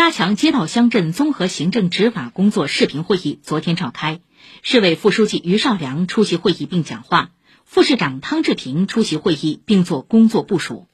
加强街道乡镇综合行政执法工作视频会议昨天召开。市委副书记于少良出席会议并讲话副市长汤志平出席会议并作工作部署。